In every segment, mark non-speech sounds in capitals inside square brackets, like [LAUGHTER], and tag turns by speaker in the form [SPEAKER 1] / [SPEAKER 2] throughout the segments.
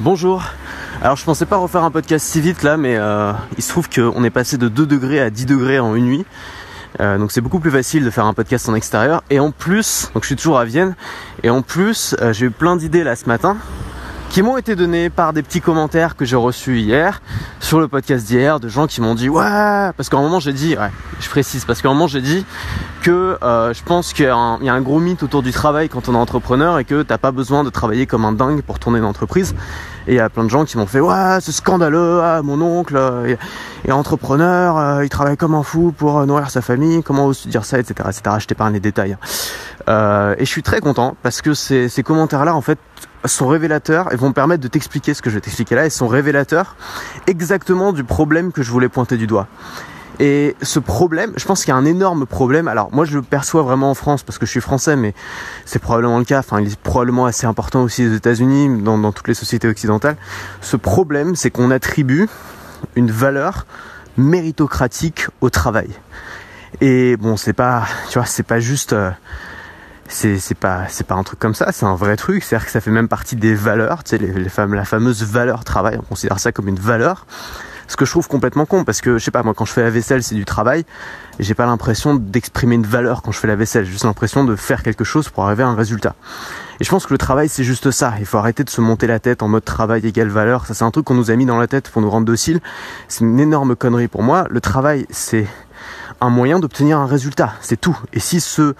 [SPEAKER 1] Bonjour. Alors je pensais pas refaire un podcast si vite là, mais euh, il se trouve qu'on est passé de 2 degrés à 10 degrés en une nuit. Euh, donc c'est beaucoup plus facile de faire un podcast en extérieur. Et en plus, donc je suis toujours à Vienne, et en plus euh, j'ai eu plein d'idées là ce matin qui m'ont été données par des petits commentaires que j'ai reçus hier sur le podcast d'hier de gens qui m'ont dit ouais parce qu'à un moment j'ai dit ouais je précise parce qu'à un moment j'ai dit que euh, je pense qu'il y, a un gros mythe autour du travail quand on est entrepreneur et que t'as pas besoin de travailler comme un dingue pour tourner une entreprise. Et il y a plein de gens qui m'ont fait ouais c'est scandaleux ah, mon oncle est, est entrepreneur euh, il travaille comme un fou pour euh, nourrir sa famille comment oses-tu dire ça etc etc je t'épargne les détails euh, et je suis très content parce que ces, ces commentaires là en fait sont révélateurs et vont me permettre de t'expliquer ce que je vais t'expliquer là et sont révélateurs exactement du problème que je voulais pointer du doigt. Et ce problème, je pense qu'il y a un énorme problème. Alors moi je le perçois vraiment en France parce que je suis français, mais c'est probablement le cas. Enfin, il est probablement assez important aussi aux États-Unis, dans, dans toutes les sociétés occidentales. Ce problème, c'est qu'on attribue une valeur méritocratique au travail. Et bon, c'est pas, tu vois, c'est pas juste. Euh, c'est c'est pas c'est pas un truc comme ça c'est un vrai truc. C'est à dire que ça fait même partie des valeurs tu sais les, femmes la fameuse valeur travail on considère ça comme une valeur. Ce que je trouve complètement con parce que je sais pas moi quand je fais la vaisselle c'est du travail j'ai pas l'impression d'exprimer une valeur quand je fais la vaisselle. J'ai juste l'impression de faire quelque chose pour arriver à un résultat. Et je pense que le travail c'est juste ça. Il faut arrêter de se monter la tête en mode travail égale valeur. Ça c'est un truc qu'on nous a mis dans la tête pour nous rendre dociles. C'est une énorme connerie pour moi. Le travail c'est un moyen d'obtenir un résultat, c'est tout. Et si ce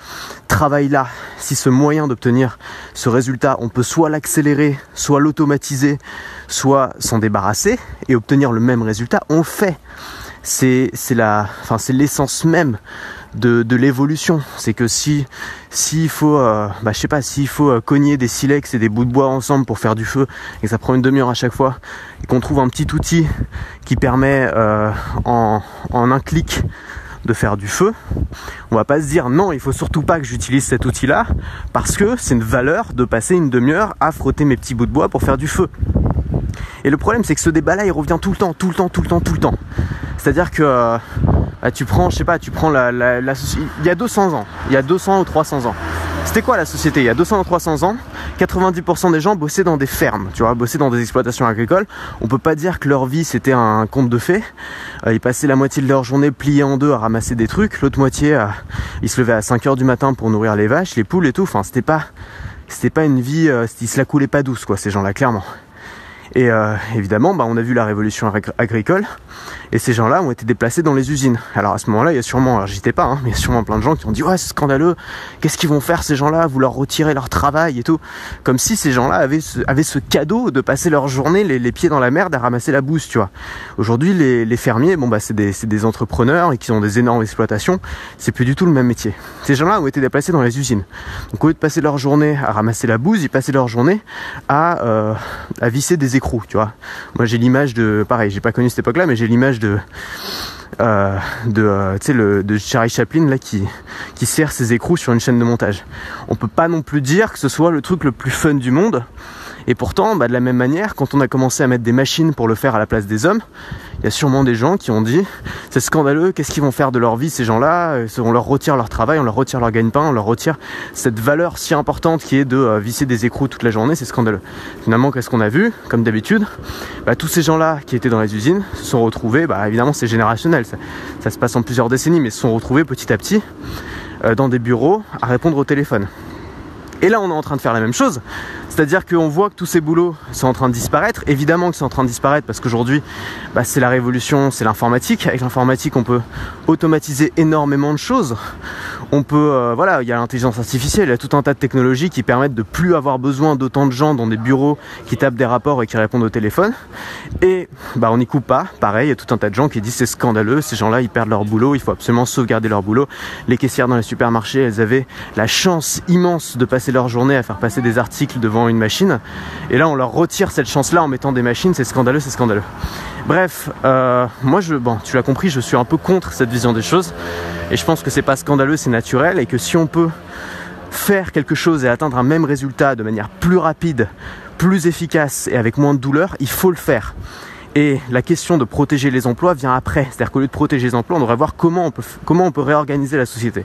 [SPEAKER 1] travail-là, si ce moyen d'obtenir ce résultat, on peut soit l'accélérer, soit l'automatiser, soit s'en débarrasser et obtenir le même résultat, on fait. C'est la, enfin c'est l'essence même de, l'évolution. C'est que si s'il faut, euh, bah, je sais pas, s'il faut euh, cogner des silex et des bouts de bois ensemble pour faire du feu et que ça prend une demi-heure à chaque fois et qu'on trouve un petit outil qui permet euh, en un clic de faire du feu, on va pas se dire non, il faut surtout pas que j'utilise cet outil-là parce que c'est une valeur de passer une demi-heure à frotter mes petits bouts de bois pour faire du feu. Et le problème, c'est que ce débat-là, il revient tout le temps, tout le temps, tout le temps, tout le temps. C'est-à-dire que euh, tu prends, je sais pas, tu prends la, la, la, il y a 200 ans, il y a 200 ou 300 ans. C'était quoi la société Il y a 200 ou 300 ans, 90% des gens bossaient dans des fermes, tu vois, bossaient dans des exploitations agricoles. On peut pas dire que leur vie c'était un conte de fées. Euh, ils passaient la moitié de leur journée pliés en deux à ramasser des trucs, l'autre moitié, euh, ils se levaient à 5 heures du matin pour nourrir les vaches, les poules et tout. Enfin, c'était pas, c'était pas une vie, euh, ils se la coulaient pas douce, quoi, ces gens-là, clairement. Et euh, évidemment, bah, on a vu la révolution agricole et ces gens-là ont été déplacés dans les usines. Alors à ce moment-là, il y a sûrement, alors j'étais pas, hein, mais il y a sûrement plein de gens qui ont dit ouais c'est scandaleux, qu'est-ce qu'ils vont faire ces gens-là, vous leur retirer leur travail et tout, comme si ces gens-là avaient ce, avaient ce cadeau de passer leur journée les, les, pieds dans la merde à ramasser la bouse, tu vois. Aujourd'hui, les, les, fermiers, bon bah c'est des, des, entrepreneurs et qui ont des énormes exploitations, c'est plus du tout le même métier. Ces gens-là ont été déplacés dans les usines. Donc au lieu de passer leur journée à ramasser la bouse, ils passaient leur journée à, euh, à visser des écrous, tu vois. Moi j'ai l'image de, pareil, j'ai pas connu cette époque-là, mais j'ai l'image de euh, euh, le Charlie Chaplin là qui qui sert ses écrous sur une chaîne de montage. On peut pas non plus dire que ce soit le truc le plus fun du monde. Et pourtant, bah, de la même manière, quand on a commencé à mettre des machines pour le faire à la place des hommes, il y a sûrement des gens qui ont dit c'est scandaleux, qu'est-ce qu'ils vont faire de leur vie ces gens-là? On leur retire leur travail, on leur retire leur gagne-pain, on leur retire cette valeur si importante qui est de euh, visser des écrous toute la journée, c'est scandaleux. Finalement, qu'est-ce qu'on a vu? Comme d'habitude, bah, tous ces gens-là qui étaient dans les usines se sont retrouvés, bah, évidemment c'est générationnel, ça, ça, se passe en plusieurs décennies, mais se sont retrouvés petit à petit euh, dans des bureaux à répondre au téléphone. Et là, on est en train de faire la même chose. C'est-à-dire qu'on voit que tous ces boulots sont en train de disparaître. Évidemment que c'est en train de disparaître parce qu'aujourd'hui, bah, c'est la révolution, c'est l'informatique. Avec l'informatique, on peut automatiser énormément de choses. On peut, euh, voilà, il y a l'intelligence artificielle, il y a tout un tas de technologies qui permettent de plus avoir besoin d'autant de gens dans des bureaux qui tapent des rapports et qui répondent au téléphone. Et bah, on n'y coupe pas. Pareil, il y a tout un tas de gens qui disent c'est scandaleux, ces gens-là, ils perdent leur boulot, il faut absolument sauvegarder leur boulot. Les caissières dans les supermarchés, elles avaient la chance immense de passer leur journée à faire passer des articles devant une machine. Et là, on leur retire cette chance-là en mettant des machines. C'est scandaleux, c'est scandaleux. Bref, euh, moi, je, bon, tu l'as compris, je suis un peu contre cette vision des choses. Et je pense que c'est pas scandaleux, c'est naturel. Et que si on peut faire quelque chose et atteindre un même résultat de manière plus rapide, plus efficace et avec moins de douleur, il faut le faire. Et la question de protéger les emplois vient après. C'est-à-dire qu'au lieu de protéger les emplois, on devrait voir comment on peut, comment on peut réorganiser la société.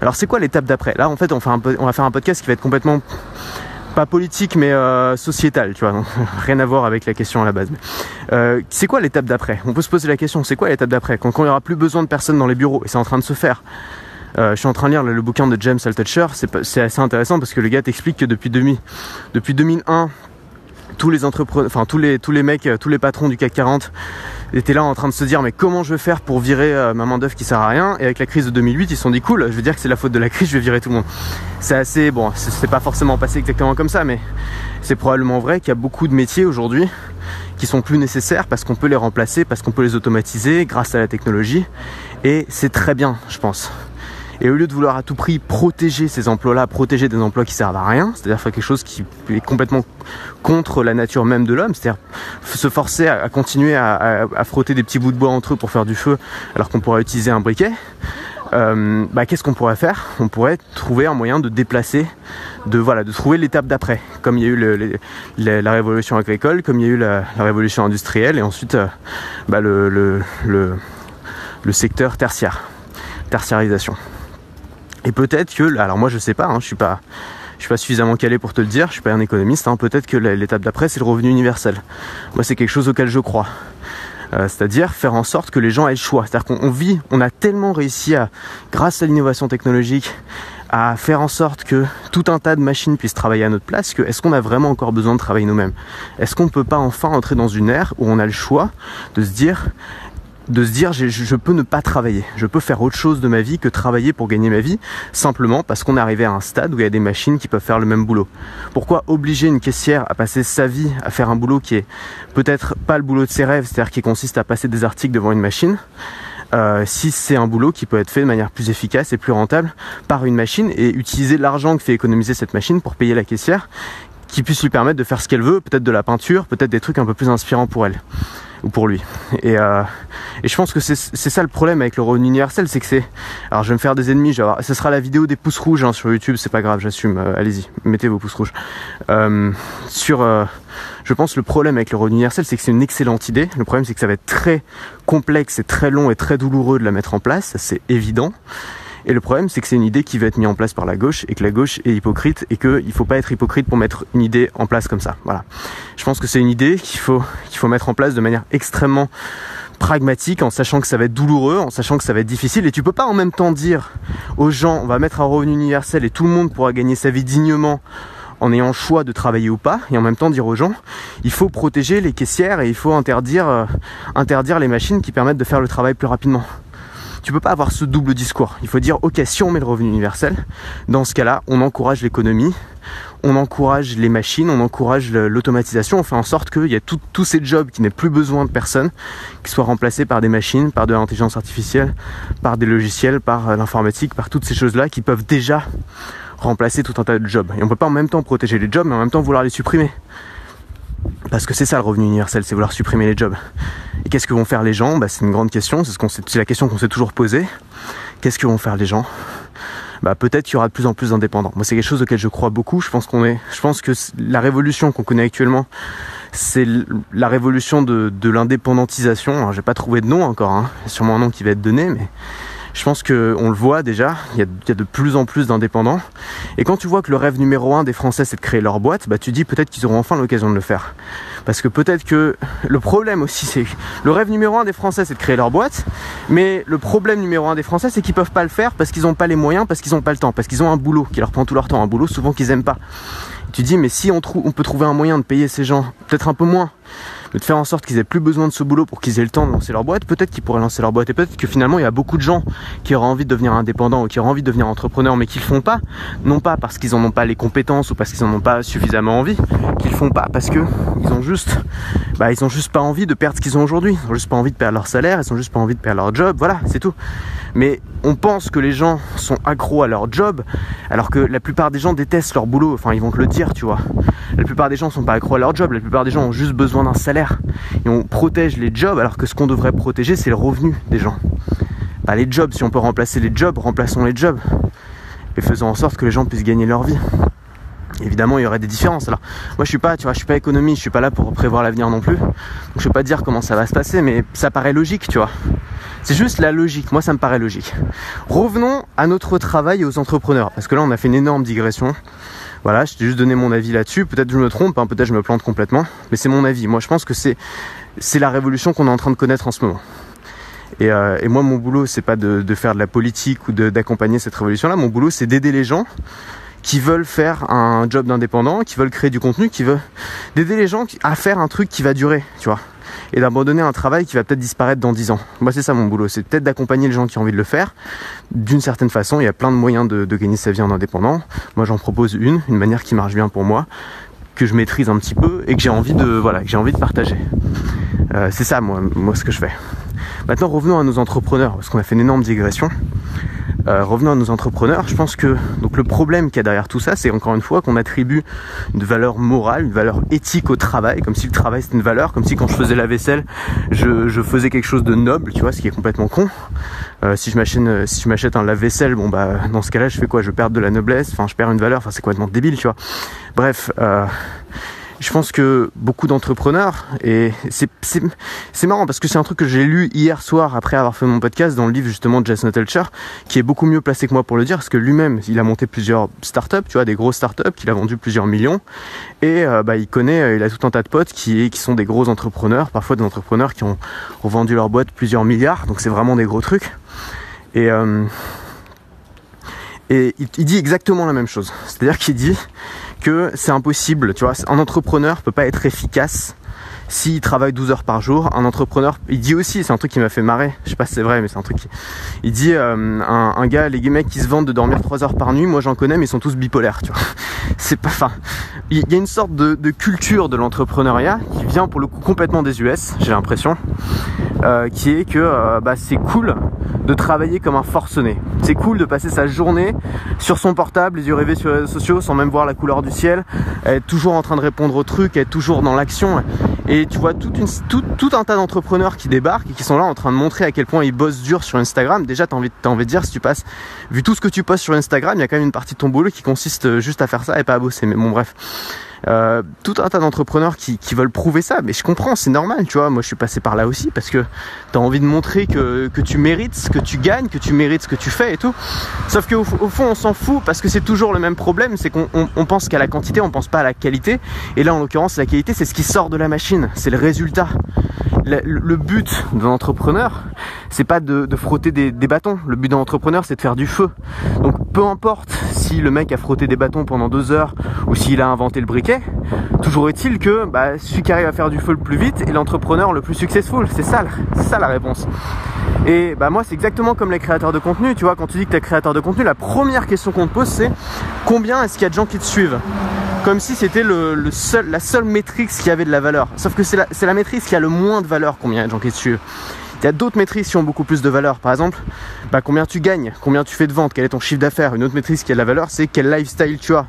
[SPEAKER 1] Alors c'est quoi l'étape d'après? Là, en fait, on va faire un podcast qui va être complètement pas politique mais euh, sociétal, tu vois, [LAUGHS] rien à voir avec la question à la base. Euh, c'est quoi l'étape d'après? On peut se poser la question, c'est quoi l'étape d'après? Quand, il n'y aura plus besoin de personnes dans les bureaux, et c'est en train de se faire. Euh, je suis en train de lire le, bouquin de James Altucher, c'est assez intéressant parce que le gars t'explique que depuis, 2000, depuis 2001, tous les entrepreneurs, enfin tous les, tous les mecs, tous les patrons du CAC 40 étaient là en train de se dire mais comment je vais faire pour virer euh, ma main d'œuvre qui sert à rien? Et avec la crise de 2008 ils se sont dit cool je veux dire que c'est la faute de la crise je vais virer tout le monde. C'est assez bon c'est pas forcément passé exactement comme ça mais c'est probablement vrai qu'il y a beaucoup de métiers aujourd'hui qui sont plus nécessaires parce qu'on peut les remplacer parce qu'on peut les automatiser grâce à la technologie. Et c'est très bien je pense et au lieu de vouloir à tout prix protéger ces emplois-là, protéger des emplois qui servent à rien, c'est-à-dire faire quelque chose qui est complètement contre la nature même de l'homme, c'est-à-dire se forcer à, continuer à, frotter des petits bouts de bois entre eux pour faire du feu alors qu'on pourrait utiliser un briquet, euh, bah, qu'est-ce qu'on pourrait faire? On pourrait trouver un moyen de déplacer, de voilà, de trouver l'étape d'après, comme il y a eu la révolution agricole, comme il y a eu la, révolution industrielle, et ensuite euh, bah, le, le secteur tertiaire, tertiarisation. Et peut-être que, alors moi je sais pas, hein, je suis pas, je suis pas suffisamment calé pour te le dire, je suis pas un économiste. Hein, peut-être que l'étape d'après c'est le revenu universel. Moi c'est quelque chose auquel je crois. Euh, c'est-à-dire faire en sorte que les gens aient le choix. C'est-à-dire qu'on vit, on a tellement réussi à, grâce à l'innovation technologique, à faire en sorte que tout un tas de machines puissent travailler à notre place, que est-ce qu'on a vraiment encore besoin de travailler nous-mêmes? Est-ce qu'on ne peut pas enfin entrer dans une ère où on a le choix de se dire de se dire je, je, peux ne pas travailler, je peux faire autre chose de ma vie que travailler pour gagner ma vie, simplement parce qu'on est arrivé à un stade où il y a des machines qui peuvent faire le même boulot. Pourquoi obliger une caissière à passer sa vie à faire un boulot qui est peut-être pas le boulot de ses rêves, c'est-à-dire qui consiste à passer des articles devant une machine euh, si c'est un boulot qui peut être fait de manière plus efficace et plus rentable par une machine et utiliser l'argent que fait économiser cette machine pour payer la caissière qui puisse lui permettre de faire ce qu'elle veut, peut-être de la peinture, peut-être des trucs un peu plus inspirants pour elle ou pour lui. Et, euh, et je pense que c'est ça le problème avec le revenu universel, c'est que c'est. Alors je vais me faire des ennemis, je ce sera la vidéo des pouces rouges hein, sur YouTube, c'est pas grave, j'assume. Euh, allez-y, mettez vos pouces rouges. Euh, sur, euh, je pense le problème avec le revenu universel, c'est que c'est une excellente idée. Le problème, c'est que ça va être très complexe et très long et très douloureux de la mettre en place, c'est évident. Et le problème, c'est que c'est une idée qui va être mise en place par la gauche et que la gauche est hypocrite et qu'il ne faut pas être hypocrite pour mettre une idée en place comme ça. Voilà. Je pense que c'est une idée qu'il faut, qu'il faut mettre en place de manière extrêmement pragmatique en sachant que ça va être douloureux, en sachant que ça va être difficile et tu peux pas en même temps dire aux gens on va mettre un revenu universel et tout le monde pourra gagner sa vie dignement en ayant le choix de travailler ou pas et en même temps dire aux gens il faut protéger les caissières et il faut interdire euh, interdire les machines qui permettent de faire le travail plus rapidement tu peux pas avoir ce double discours. Il faut dire, ok, si on met le revenu universel, dans ce cas-là, on encourage l'économie, on encourage les machines, on encourage l'automatisation, on fait en sorte qu'il y ait tous ces jobs qui n'aient plus besoin de personnes, qui soient remplacés par des machines, par de l'intelligence artificielle, par des logiciels, par euh, l'informatique, par toutes ces choses-là qui peuvent déjà remplacer tout un tas de jobs. Et on peut pas en même temps protéger les jobs, mais en même temps vouloir les supprimer. Parce que c'est ça le revenu universel, c'est vouloir supprimer les jobs. Et qu'est-ce que vont faire les gens? Bah, C'est une grande question, c'est la question qu'on s'est toujours posée. Qu'est-ce que vont faire les gens? Bah, peut-être qu'il y aura de plus en plus d'indépendants. Moi, c'est quelque chose auquel je crois beaucoup. Je pense est, je pense que la révolution qu'on connaît actuellement, c'est la révolution de, de l'indépendantisation. J'ai pas trouvé de nom encore, hein. sûrement un nom qui va être donné, mais je pense qu'on le voit déjà, il y, a, de plus en plus d'indépendants. Et quand tu vois que le rêve numéro un des Français c'est de créer leur boîte, bah tu dis peut-être qu'ils auront enfin l'occasion de le faire. Parce que peut-être que le problème aussi c'est le rêve numéro un des Français c'est de créer leur boîte, mais le problème numéro un des Français c'est qu'ils peuvent pas le faire parce qu'ils n'ont pas les moyens, parce qu'ils n'ont pas le temps, parce qu'ils ont un boulot qui leur prend tout leur temps, un boulot souvent qu'ils aiment pas. tu dis mais si on peut trouver un moyen de payer ces gens, peut-être un peu moins, de faire en sorte qu'ils aient plus besoin de ce boulot pour qu'ils aient le temps de lancer leur boîte, peut-être qu'ils pourraient lancer leur boîte et peut-être que finalement il y a beaucoup de gens qui auraient envie de devenir indépendants ou qui auraient envie de devenir entrepreneurs mais qui le font pas, non pas parce qu'ils en ont pas les compétences ou parce qu'ils en ont pas suffisamment envie, qu'ils font pas parce que ils ont juste bah ils ont juste pas envie de perdre ce qu'ils ont aujourd'hui, ils ont juste pas envie de perdre leur salaire, ils ont juste pas envie de perdre leur job, voilà, c'est tout. Mais on pense que les gens sont accros à leur job alors que la plupart des gens détestent leur boulot, enfin ils vont te le dire, tu vois. La plupart des gens sont pas accros à leur job, la plupart des gens ont juste besoin d'un salaire et on protège les jobs alors que ce qu'on devrait protéger c'est le revenu des gens. Pas les jobs, si on peut remplacer les jobs, remplaçons les jobs et faisons en sorte que les gens puissent gagner leur vie. Évidemment, il y aurait des différences. Alors, moi, je suis pas, tu vois, je suis pas économiste, je suis pas là pour prévoir l'avenir non plus. Donc, je peux pas dire comment ça va se passer, mais ça paraît logique, tu vois. C'est juste la logique. Moi, ça me paraît logique. Revenons à notre travail et aux entrepreneurs, parce que là, on a fait une énorme digression. Voilà, je t'ai juste donné mon avis là-dessus. Peut-être je me trompe, hein, peut-être je me plante complètement, mais c'est mon avis. Moi, je pense que c'est c'est la révolution qu'on est en train de connaître en ce moment. Et, euh, moi, mon boulot, c'est pas de, de, faire de la politique ou d'accompagner cette révolution-là. Mon boulot, c'est d'aider les gens qui veulent faire un job d'indépendant, qui veulent créer du contenu, qui veulent d'aider les gens à faire un truc qui va durer, tu vois, et d'abandonner un travail qui va peut-être disparaître dans 10 ans. Moi, c'est ça mon boulot, c'est peut-être d'accompagner les gens qui ont envie de le faire. D'une certaine façon, il y a plein de moyens de, gagner sa vie en indépendant. Moi, j'en propose une, une manière qui marche bien pour moi, que je maîtrise un petit peu et que j'ai envie de, voilà, que j'ai envie de partager. Euh, c'est ça, moi, moi, ce que je fais. Maintenant, revenons à nos entrepreneurs, parce qu'on a fait une énorme digression. Euh, revenons à nos entrepreneurs. Je pense que donc le problème qu'il y a derrière tout ça, c'est encore une fois qu'on attribue une valeur morale, une valeur éthique au travail, comme si le travail c'était une valeur, comme si quand je faisais la vaisselle, je, je faisais quelque chose de noble, tu vois, ce qui est complètement con. Euh, si je m'achète si un lave-vaisselle, bon bah dans ce cas-là, je fais quoi? Je perds de la noblesse, enfin je perds une valeur, enfin c'est complètement débile, tu vois. Bref. Euh, je pense que beaucoup d'entrepreneurs, et c'est marrant parce que c'est un truc que j'ai lu hier soir après avoir fait mon podcast dans le livre justement de Jason Telcher, qui est beaucoup mieux placé que moi pour le dire, parce que lui-même, il a monté plusieurs startups, tu vois, des grosses startups, qu'il a vendu plusieurs millions, et euh, bah, il connaît, euh, il a tout un tas de potes qui, qui sont des gros entrepreneurs, parfois des entrepreneurs qui ont, ont vendu leur boîte plusieurs milliards, donc c'est vraiment des gros trucs. Et, euh, et il, dit exactement la même chose. C'est-à-dire qu'il dit que c'est impossible, tu vois, un entrepreneur peut pas être efficace s'il travaille 12 heures par jour, un entrepreneur, il dit aussi, c'est un truc qui m'a fait marrer, je sais pas si c'est vrai, mais c'est un truc qui... Il dit, euh, un, gars, les mecs qui se vendent de dormir 3 heures par nuit, moi j'en connais, mais ils sont tous bipolaires, tu vois. [LAUGHS] C'est pas, il y a une sorte de, de culture de l'entrepreneuriat qui vient pour le coup complètement des US, j'ai l'impression, euh, qui est que euh, bah, c'est cool de travailler comme un forcené. C'est cool de passer sa journée sur son portable, les yeux rêvés sur les réseaux sociaux, sans même voir la couleur du ciel, être toujours en train de répondre aux trucs, être toujours dans l'action. Et tu vois tout, un tas d'entrepreneurs qui débarquent et qui sont là en train de montrer à quel point ils bossent dur sur Instagram. Déjà, t'as envie, as envie de dire, si tu passes, vu tout ce que tu postes sur Instagram, il y a quand même une partie de ton boulot qui consiste juste à faire ça et pas à bosser. Mais bon, bref. Euh, tout un tas d'entrepreneurs qui, veulent prouver ça, mais je comprends, c'est normal, tu vois. Moi, je suis passé par là aussi parce que tu as envie de montrer que, tu mérites ce que tu gagnes, que tu mérites ce que tu fais et tout. Sauf qu'au au fond, on s'en fout parce que c'est toujours le même problème, c'est qu'on on, on pense qu'à la quantité, on pense pas à la qualité. Et là, en l'occurrence, la qualité, c'est ce qui sort de la machine, c'est le résultat. Le, but d'un entrepreneur, c'est pas de, frotter des, bâtons. Le but d'un entrepreneur, c'est de faire du feu. Donc, peu importe si le mec a frotté des bâtons pendant deux heures ou s'il a inventé le briquet, toujours est-il que bah, celui qui arrive à faire du feu le plus vite est l'entrepreneur le plus successful. C'est ça, ça la réponse. Et bah moi c'est exactement comme les créateurs de contenu, tu vois, quand tu dis que tu es créateur de contenu, la première question qu'on te pose c'est combien est-ce qu'il y a de gens qui te suivent? Comme si c'était le, seul, la seule métrique qui avait de la valeur. Sauf que c'est la, la maîtrise qui a le moins de valeur combien de gens qui suivent? Il y a d'autres maîtrises qui ont beaucoup plus de valeur. Par exemple, bah, combien tu gagnes, combien tu fais de ventes, quel est ton chiffre d'affaires? Une autre maîtrise qui a de la valeur, c'est quel lifestyle tu as.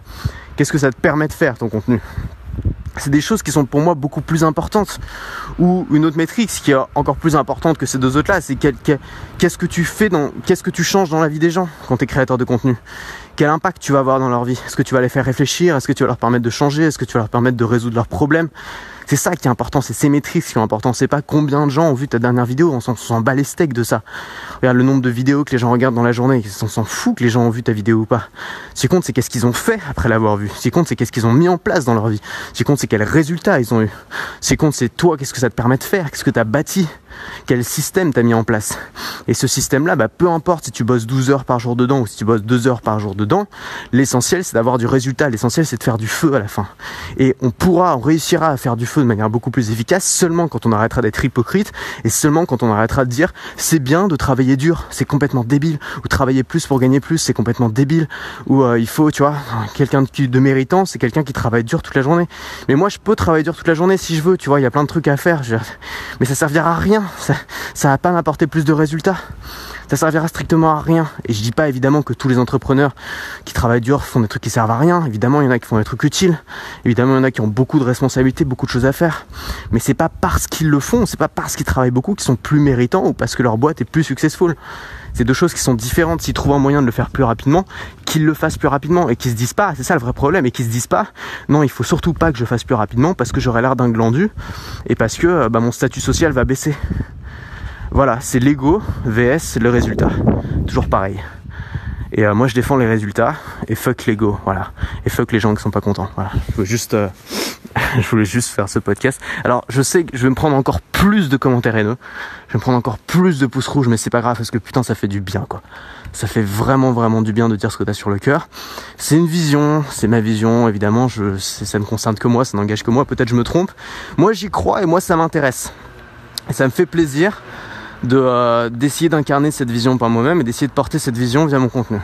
[SPEAKER 1] Qu'est-ce que ça te permet de faire ton contenu? C'est des choses qui sont pour moi beaucoup plus importantes. Ou une autre métrique qui est encore plus importante que ces deux autres-là, c'est qu'est-ce que tu fais dans, qu'est-ce que tu changes dans la vie des gens quand tu es créateur de contenu? Quel impact tu vas avoir dans leur vie? Est-ce que tu vas les faire réfléchir? Est-ce que tu vas leur permettre de changer? Est-ce que tu vas leur permettre de résoudre leurs problèmes? C'est ça qui est important, c'est ces métriques qui sont importantes. C'est pas combien de gens ont vu ta dernière vidéo, on s'en bat les steaks de ça. Regarde le nombre de vidéos que les gens regardent dans la journée, on s'en fout que les gens ont vu ta vidéo ou pas. Ce qui compte, c'est qu'est-ce qu'ils ont fait après l'avoir vu. Ce qui compte, c'est qu'est-ce qu'ils ont mis en place dans leur vie. Ce qui compte, c'est quels résultats ils ont eu. Ce qui compte, c'est toi, qu'est-ce que ça te permet de faire, qu'est-ce que tu as bâti, quel système t'as mis en place. Et ce système-là, bah, peu importe si tu bosses 12 heures par jour dedans ou si tu bosses 2 heures par jour dedans, l'essentiel c'est d'avoir du résultat, l'essentiel c'est de faire du feu à la fin. Et on pourra, on réussira à faire du feu de manière beaucoup plus efficace seulement quand on arrêtera d'être hypocrite et seulement quand on arrêtera de dire c'est bien de travailler dur, c'est complètement débile, ou travailler plus pour gagner plus, c'est complètement débile, ou euh, il faut, tu vois, quelqu'un de, méritant, c'est quelqu'un qui travaille dur toute la journée. Mais moi je peux travailler dur toute la journée si je veux, tu vois, il y a plein de trucs à faire, mais ça servira à rien, ça, ça va pas m'apporter plus de résultats ça servira strictement à rien. Et je dis pas évidemment que tous les entrepreneurs qui travaillent dur font des trucs qui servent à rien. Évidemment, il y en a qui font des trucs utiles. Évidemment, il y en a qui ont beaucoup de responsabilités, beaucoup de choses à faire. Mais c'est pas parce qu'ils le font, c'est pas parce qu'ils travaillent beaucoup qu'ils sont plus méritants ou parce que leur boîte est plus successful. C'est deux choses qui sont différentes. S'ils trouvent un moyen de le faire plus rapidement, qu'ils le fassent plus rapidement et qu'ils se disent pas, c'est ça le vrai problème, et qu'ils se disent pas, non, il faut surtout pas que je fasse plus rapidement parce que j'aurai l'air d'un glandu et parce que bah, mon statut social va baisser. Voilà, c'est l'ego vs le résultat. Toujours pareil. Et euh, moi, je défends les résultats et fuck l'ego, voilà. Et fuck les gens qui sont pas contents. Voilà. Euh, [LAUGHS] je voulais juste faire ce podcast. Alors, je sais que je vais me prendre encore plus de commentaires haineux. Je vais me prendre encore plus de pouces rouges, mais c'est pas grave parce que putain, ça fait du bien, quoi. Ça fait vraiment, vraiment du bien de dire ce que t'as sur le cœur. C'est une vision, c'est ma vision, évidemment. Je, ça ne concerne que moi, ça n'engage que moi. Peut-être je me trompe. Moi, j'y crois et moi, ça m'intéresse. Et ça me fait plaisir de euh, d'essayer d'incarner cette vision par moi-même et d'essayer de porter cette vision via mon contenu.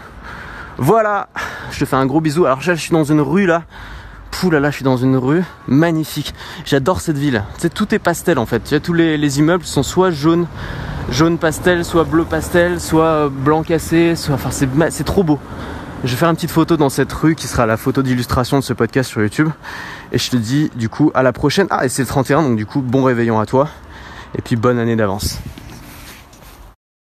[SPEAKER 1] Voilà, je te fais un gros bisou. Alors je suis dans une rue là. Pouh là là, je suis dans une rue magnifique. J'adore cette ville. Tu sais, tout est pastel en fait. Tu vois, tous les, les immeubles sont soit jaunes, jaune pastel, soit bleu pastel, soit euh, blanc cassé, soit. Enfin, c'est c'est trop beau. Je vais faire une petite photo dans cette rue qui sera la photo d'illustration de ce podcast sur YouTube. Et je te dis du coup à la prochaine. Ah, et c'est le 31, donc du coup, bon réveillon à toi. Et puis bonne année d'avance.